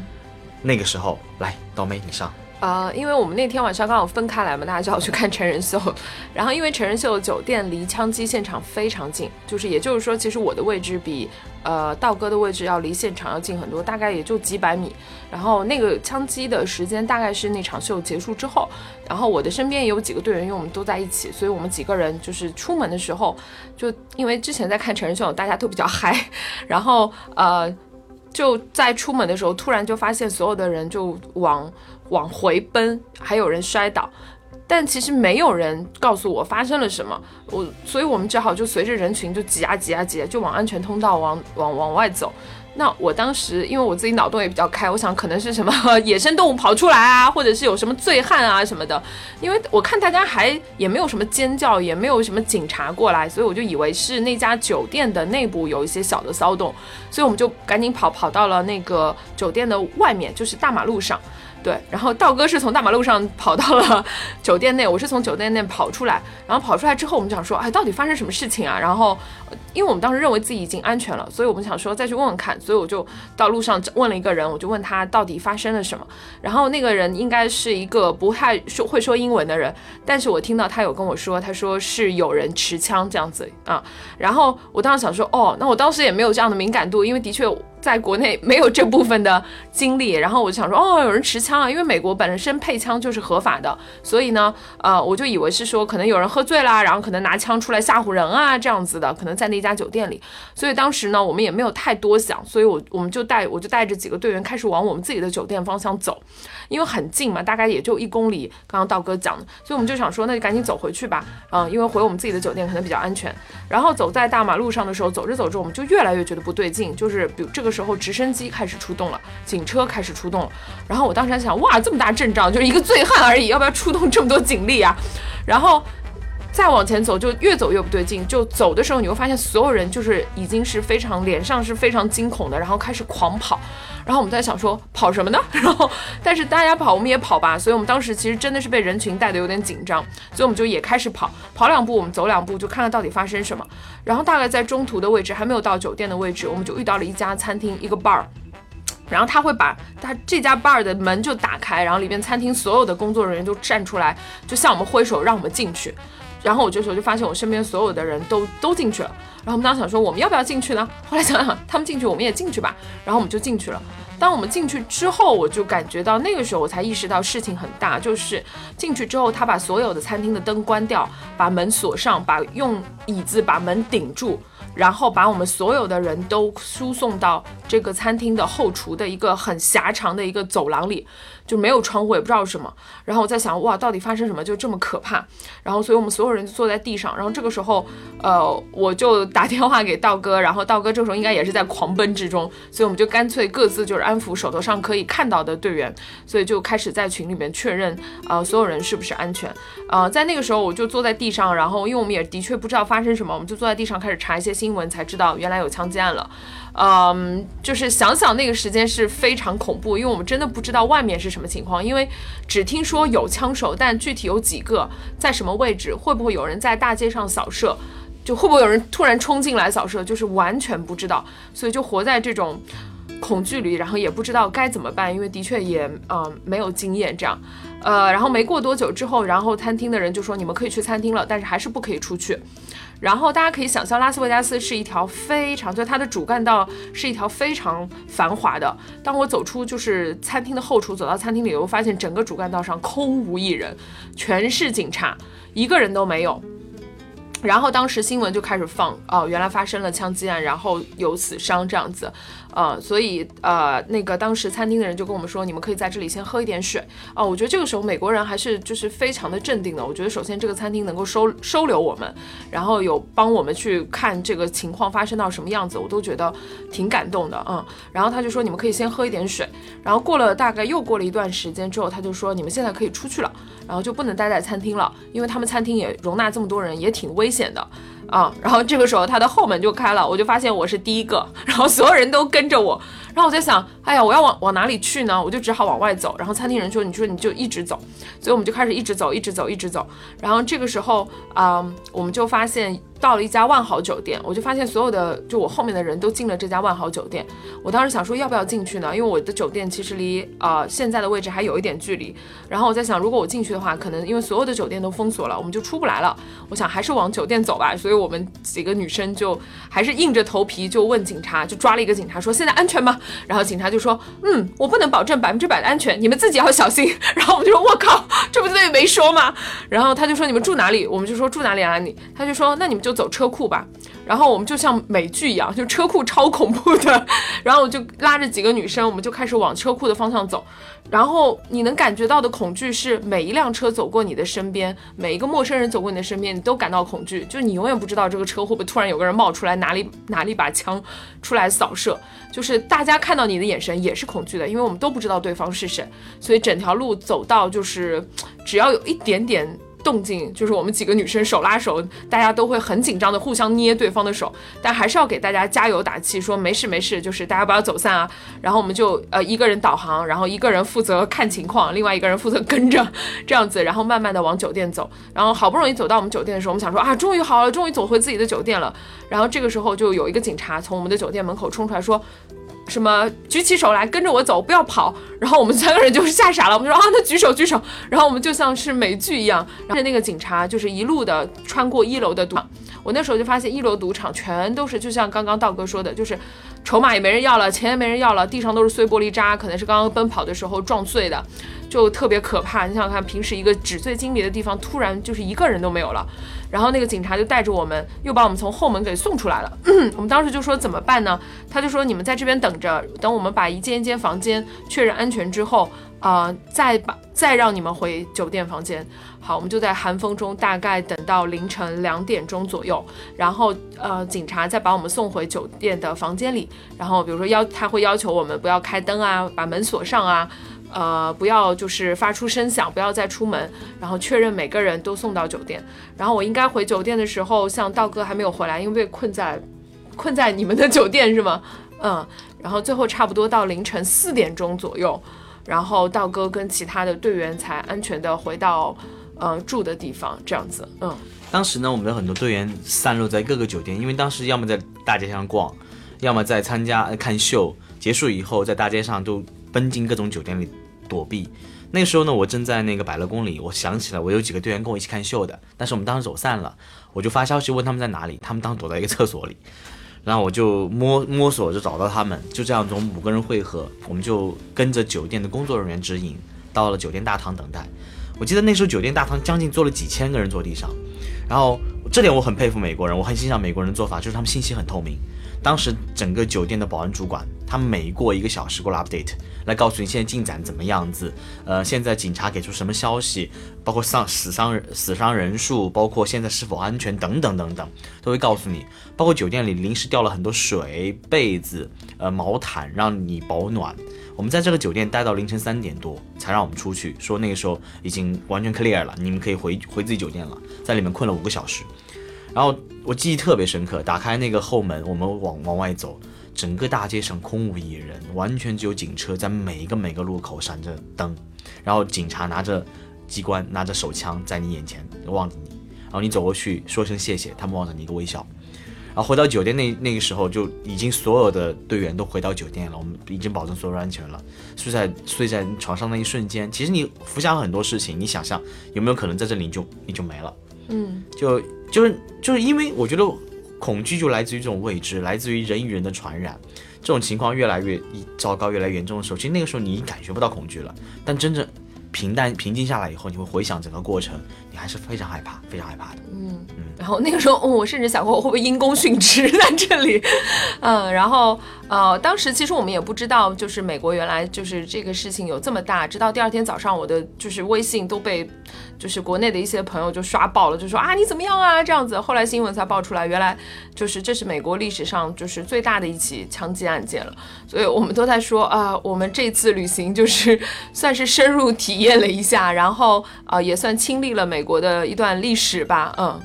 那个时候来，刀妹你上。呃，因为我们那天晚上刚好分开来嘛，大家就要去看成人秀。[laughs] 然后因为成人秀的酒店离枪击现场非常近，就是也就是说，其实我的位置比呃道哥的位置要离现场要近很多，大概也就几百米。然后那个枪击的时间大概是那场秀结束之后。然后我的身边也有几个队员，因为我们都在一起，所以我们几个人就是出门的时候，就因为之前在看成人秀，大家都比较嗨，[laughs] 然后呃就在出门的时候，突然就发现所有的人就往。往回奔，还有人摔倒，但其实没有人告诉我发生了什么，我，所以我们只好就随着人群就挤啊挤啊挤，就往安全通道往往往外走。那我当时因为我自己脑洞也比较开，我想可能是什么 [laughs] 野生动物跑出来啊，或者是有什么醉汉啊什么的，因为我看大家还也没有什么尖叫，也没有什么警察过来，所以我就以为是那家酒店的内部有一些小的骚动，所以我们就赶紧跑跑到了那个酒店的外面，就是大马路上。对，然后道哥是从大马路上跑到了 [laughs] 酒店内，我是从酒店内跑出来，然后跑出来之后，我们想说，哎，到底发生什么事情啊？然后，因为我们当时认为自己已经安全了，所以我们想说再去问问看，所以我就到路上问了一个人，我就问他到底发生了什么。然后那个人应该是一个不太说会说英文的人，但是我听到他有跟我说，他说是有人持枪这样子啊。然后我当时想说，哦，那我当时也没有这样的敏感度，因为的确。在国内没有这部分的经历，然后我就想说，哦，有人持枪啊，因为美国本身配枪就是合法的，所以呢，呃，我就以为是说可能有人喝醉啦，然后可能拿枪出来吓唬人啊，这样子的，可能在那家酒店里，所以当时呢，我们也没有太多想，所以我我们就带我就带着几个队员开始往我们自己的酒店方向走，因为很近嘛，大概也就一公里，刚刚道哥讲的，所以我们就想说，那就赶紧走回去吧，嗯，因为回我们自己的酒店可能比较安全。然后走在大马路上的时候，走着走着，我们就越来越觉得不对劲，就是比如这个。时候，直升机开始出动了，警车开始出动了。然后我当时还想，哇，这么大阵仗，就是一个醉汉而已，要不要出动这么多警力啊？然后再往前走，就越走越不对劲。就走的时候，你会发现所有人就是已经是非常脸上是非常惊恐的，然后开始狂跑。然后我们在想说，跑什么呢？[laughs] 然后但是大家跑，我们也跑吧。所以我们当时其实真的是被人群带的有点紧张，所以我们就也开始跑。跑两步，我们走两步，就看看到底发生什么。然后大概在中途的位置，还没有到酒店的位置，我们就遇到了一家餐厅，一个 bar。然后他会把他这家 bar 的门就打开，然后里边餐厅所有的工作人员就站出来，就向我们挥手让我们进去。然后我这时候就发现我身边所有的人都都进去了。然后我们当时想说我们要不要进去呢？后来想想他们进去我们也进去吧。然后我们就进去了。当我们进去之后，我就感觉到那个时候我才意识到事情很大，就是进去之后，他把所有的餐厅的灯关掉，把门锁上，把用椅子把门顶住。然后把我们所有的人都输送到这个餐厅的后厨的一个很狭长的一个走廊里，就没有窗户，也不知道什么。然后我在想，哇，到底发生什么就这么可怕？然后，所以我们所有人就坐在地上。然后这个时候，呃，我就打电话给道哥，然后道哥这时候应该也是在狂奔之中，所以我们就干脆各自就是安抚手头上可以看到的队员，所以就开始在群里面确认，呃，所有人是不是安全。呃，在那个时候我就坐在地上，然后因为我们也的确不知道发发生什么，我们就坐在地上开始查一些。新闻才知道原来有枪击案了，嗯，就是想想那个时间是非常恐怖，因为我们真的不知道外面是什么情况，因为只听说有枪手，但具体有几个，在什么位置，会不会有人在大街上扫射，就会不会有人突然冲进来扫射，就是完全不知道，所以就活在这种恐惧里，然后也不知道该怎么办，因为的确也嗯没有经验这样，呃，然后没过多久之后，然后餐厅的人就说你们可以去餐厅了，但是还是不可以出去。然后大家可以想象，拉斯维加斯是一条非常，就它的主干道是一条非常繁华的。当我走出就是餐厅的后厨，走到餐厅里，我发现整个主干道上空无一人，全是警察，一个人都没有。然后当时新闻就开始放，哦，原来发生了枪击案，然后有死伤这样子。呃，所以呃，那个当时餐厅的人就跟我们说，你们可以在这里先喝一点水。哦，我觉得这个时候美国人还是就是非常的镇定的。我觉得首先这个餐厅能够收收留我们，然后有帮我们去看这个情况发生到什么样子，我都觉得挺感动的。嗯，然后他就说你们可以先喝一点水。然后过了大概又过了一段时间之后，他就说你们现在可以出去了，然后就不能待在餐厅了，因为他们餐厅也容纳这么多人，也挺危险的。啊，然后这个时候他的后门就开了，我就发现我是第一个，然后所有人都跟着我，然后我在想，哎呀，我要往往哪里去呢？我就只好往外走。然后餐厅人说，你说你就一直走，所以我们就开始一直走，一直走，一直走。然后这个时候啊，我们就发现。到了一家万豪酒店，我就发现所有的就我后面的人都进了这家万豪酒店。我当时想说要不要进去呢？因为我的酒店其实离呃现在的位置还有一点距离。然后我在想，如果我进去的话，可能因为所有的酒店都封锁了，我们就出不来了。我想还是往酒店走吧。所以我们几个女生就还是硬着头皮就问警察，就抓了一个警察说现在安全吗？然后警察就说嗯，我不能保证百分之百的安全，你们自己要小心。然后我们就说我靠，这不对没说吗？然后他就说你们住哪里？我们就说住哪里啊你？他就说那你们就。走车库吧，然后我们就像美剧一样，就车库超恐怖的，[laughs] 然后我就拉着几个女生，我们就开始往车库的方向走。然后你能感觉到的恐惧是，每一辆车走过你的身边，每一个陌生人走过你的身边，你都感到恐惧。就你永远不知道这个车会不会突然有个人冒出来，拿里拿了一把枪出来扫射。就是大家看到你的眼神也是恐惧的，因为我们都不知道对方是谁，所以整条路走到就是只要有一点点。动静就是我们几个女生手拉手，大家都会很紧张的互相捏对方的手，但还是要给大家加油打气，说没事没事，就是大家不要走散啊。然后我们就呃一个人导航，然后一个人负责看情况，另外一个人负责跟着这样子，然后慢慢的往酒店走。然后好不容易走到我们酒店的时候，我们想说啊，终于好了，终于走回自己的酒店了。然后这个时候就有一个警察从我们的酒店门口冲出来说。什么举起手来跟着我走，不要跑。然后我们三个人就是吓傻了，我们就说啊，那举手举手。然后我们就像是美剧一样，然后那个警察就是一路的穿过一楼的赌场。我那时候就发现一楼赌场全都是，就像刚刚道哥说的，就是筹码也没人要了，钱也没人要了，地上都是碎玻璃渣，可能是刚刚奔跑的时候撞碎的，就特别可怕。你想想看，平时一个纸醉金迷的地方，突然就是一个人都没有了。然后那个警察就带着我们，又把我们从后门给送出来了。[clears throat] 我们当时就说怎么办呢？他就说你们在这边等着，等我们把一间一间房间确认安全之后，啊，再把再让你们回酒店房间。好，我们就在寒风中大概等到凌晨两点钟左右，然后呃，警察再把我们送回酒店的房间里。然后比如说要他会要求我们不要开灯啊，把门锁上啊。呃，不要就是发出声响，不要再出门，然后确认每个人都送到酒店。然后我应该回酒店的时候，像道哥还没有回来，因为被困在困在你们的酒店是吗？嗯，然后最后差不多到凌晨四点钟左右，然后道哥跟其他的队员才安全的回到呃住的地方，这样子。嗯，当时呢，我们的很多队员散落在各个酒店，因为当时要么在大街上逛，要么在参加看秀，结束以后在大街上都。奔进各种酒店里躲避。那时候呢，我正在那个百乐宫里。我想起来，我有几个队员跟我一起看秀的，但是我们当时走散了。我就发消息问他们在哪里，他们当时躲在一个厕所里。然后我就摸摸索着找到他们，就这样从五个人汇合，我们就跟着酒店的工作人员指引，到了酒店大堂等待。我记得那时候酒店大堂将近坐了几千个人坐地上，然后这点我很佩服美国人，我很欣赏美国人的做法，就是他们信息很透明。当时整个酒店的保安主管，他每过一个小时过来 update，来告诉你现在进展怎么样子，呃，现在警察给出什么消息，包括丧死伤死伤人数，包括现在是否安全等等等等，都会告诉你。包括酒店里临时调了很多水、被子、呃毛毯，让你保暖。我们在这个酒店待到凌晨三点多，才让我们出去，说那个时候已经完全 clear 了，你们可以回回自己酒店了。在里面困了五个小时，然后我记忆特别深刻，打开那个后门，我们往往外走，整个大街上空无一人，完全只有警车在每一个每个路口闪着灯，然后警察拿着机关拿着手枪在你眼前望着你，然后你走过去说声谢谢，他们望着你一个微笑。然后回到酒店那那个时候，就已经所有的队员都回到酒店了，我们已经保证所有人安全了。睡在睡在床上那一瞬间，其实你浮想很多事情，你想象有没有可能在这里你就你就没了？嗯，就就是就是因为我觉得恐惧就来自于这种未知，来自于人与人的传染。这种情况越来越糟糕、越来越严重的时候，其实那个时候你感觉不到恐惧了，但真正平淡平静下来以后，你会回想整个过程，你还是非常害怕、非常害怕的。嗯然后那个时候，我甚至想过我会不会因公殉职在这里，[laughs] 嗯，然后呃，当时其实我们也不知道，就是美国原来就是这个事情有这么大，直到第二天早上，我的就是微信都被就是国内的一些朋友就刷爆了，就说啊你怎么样啊这样子，后来新闻才爆出来，原来就是这是美国历史上就是最大的一起枪击案件了，所以我们都在说啊，我们这次旅行就是算是深入体验了一下，然后啊也算亲历了美国的一段历史吧，嗯。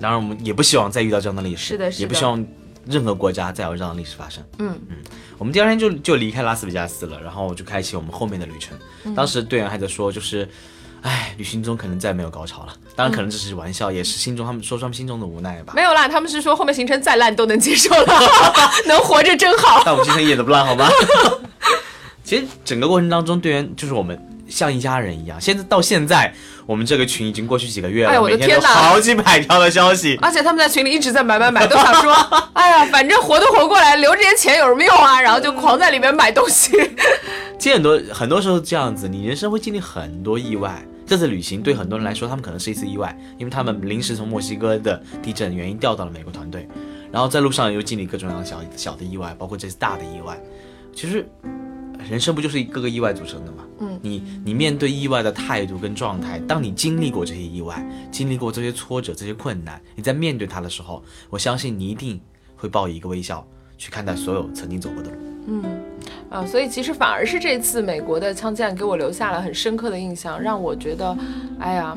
当然，我们也不希望再遇到这样的历史，是的，是的，也不希望任何国家再有这样的历史发生。嗯嗯，我们第二天就就离开拉斯维加斯了，然后就开启我们后面的旅程。当时队员还在说，就是，哎，旅行中可能再没有高潮了。当然，可能这是玩笑，也是心中他们说出他们心中的无奈吧。没有啦，他们是说后面行程再烂都能接受了，[laughs] 能活着真好。但我们行程一点都不烂，好吗？[laughs] 其实整个过程当中，队员就是我们像一家人一样。现在到现在。我们这个群已经过去几个月了，每天都好几百条的消息，而且他们在群里一直在买买买，都想说，[laughs] 哎呀，反正活都活过来，留这些钱有什么用啊？[laughs] 然后就狂在里面买东西。[laughs] 其实很多很多时候这样子，你人生会经历很多意外。这次旅行对很多人来说，他们可能是一次意外，因为他们临时从墨西哥的地震原因调到了美国团队，然后在路上又经历各种各样的小小的意外，包括这次大的意外。其实。人生不就是一个个意外组成的吗？嗯，你你面对意外的态度跟状态，当你经历过这些意外，经历过这些挫折、这些困难，你在面对它的时候，我相信你一定会报以一个微笑去看待所有曾经走过的路。嗯，啊，所以其实反而是这次美国的枪击案给我留下了很深刻的印象，让我觉得，哎呀，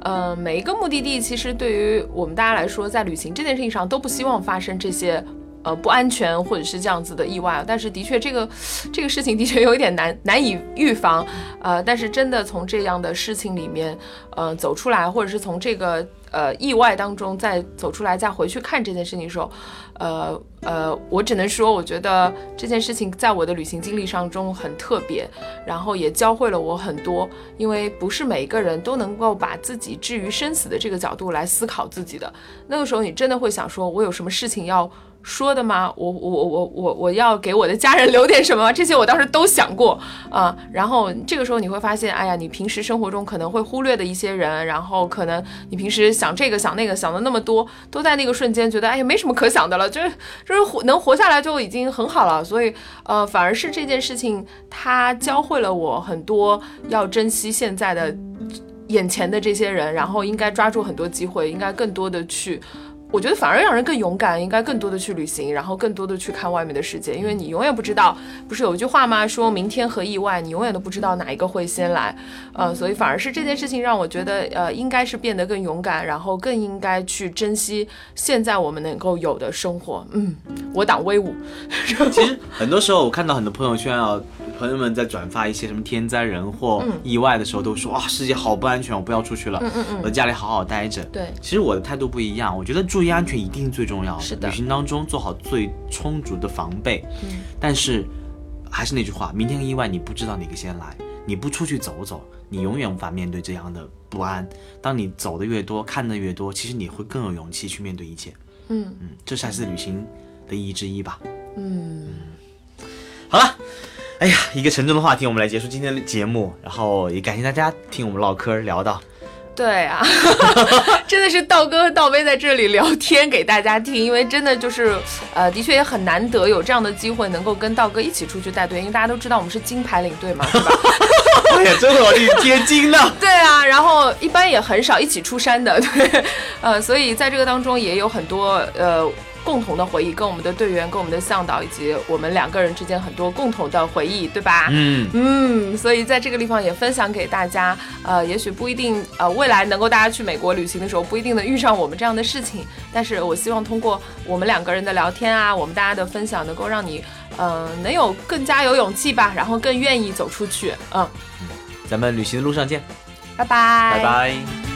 呃，每一个目的地其实对于我们大家来说，在旅行这件事情上都不希望发生这些。呃，不安全或者是这样子的意外，但是的确这个这个事情的确有一点难难以预防，呃，但是真的从这样的事情里面，呃，走出来，或者是从这个呃意外当中再走出来，再回去看这件事情的时候，呃呃，我只能说，我觉得这件事情在我的旅行经历上中很特别，然后也教会了我很多，因为不是每一个人都能够把自己置于生死的这个角度来思考自己的，那个时候你真的会想说，我有什么事情要。说的吗？我我我我我要给我的家人留点什么？这些我当时都想过啊。然后这个时候你会发现，哎呀，你平时生活中可能会忽略的一些人，然后可能你平时想这个想那个想的那么多，都在那个瞬间觉得，哎呀，没什么可想的了，就是就是活能活下来就已经很好了。所以呃，反而是这件事情，它教会了我很多，要珍惜现在的眼前的这些人，然后应该抓住很多机会，应该更多的去。我觉得反而让人更勇敢，应该更多的去旅行，然后更多的去看外面的世界，因为你永远不知道，不是有一句话吗？说明天和意外，你永远都不知道哪一个会先来，呃，所以反而是这件事情让我觉得，呃，应该是变得更勇敢，然后更应该去珍惜现在我们能够有的生活。嗯，我党威武。其实很多时候我看到很多朋友圈啊。朋友们在转发一些什么天灾人祸、意外的时候，都说哇，世界好不安全，我不要出去了，我在家里好好待着。对，其实我的态度不一样，我觉得注意安全一定最重要。是的，旅行当中做好最充足的防备。嗯，但是还是那句话，明天的意外你不知道哪个先来，你不出去走走，你永远无法面对这样的不安。当你走的越多，看的越多，其实你会更有勇气去面对一切。嗯嗯，这才是旅行的意义之一吧。嗯，好了，哎呀，一个沉重的话题，我们来结束今天的节目，然后也感谢大家听我们唠嗑聊到。对啊，[laughs] 真的是道哥和道威在这里聊天给大家听，因为真的就是，呃，的确也很难得有这样的机会能够跟道哥一起出去带队，因为大家都知道我们是金牌领队嘛，对吧？[laughs] 哎呀，真的我是贴金呢。[laughs] 对啊，然后一般也很少一起出山的，对，呃，所以在这个当中也有很多呃。共同的回忆，跟我们的队员、跟我们的向导以及我们两个人之间很多共同的回忆，对吧？嗯嗯，所以在这个地方也分享给大家。呃，也许不一定，呃，未来能够大家去美国旅行的时候，不一定能遇上我们这样的事情。但是我希望通过我们两个人的聊天啊，我们大家的分享，能够让你，嗯，能有更加有勇气吧，然后更愿意走出去。嗯，咱们旅行的路上见，拜拜，拜拜。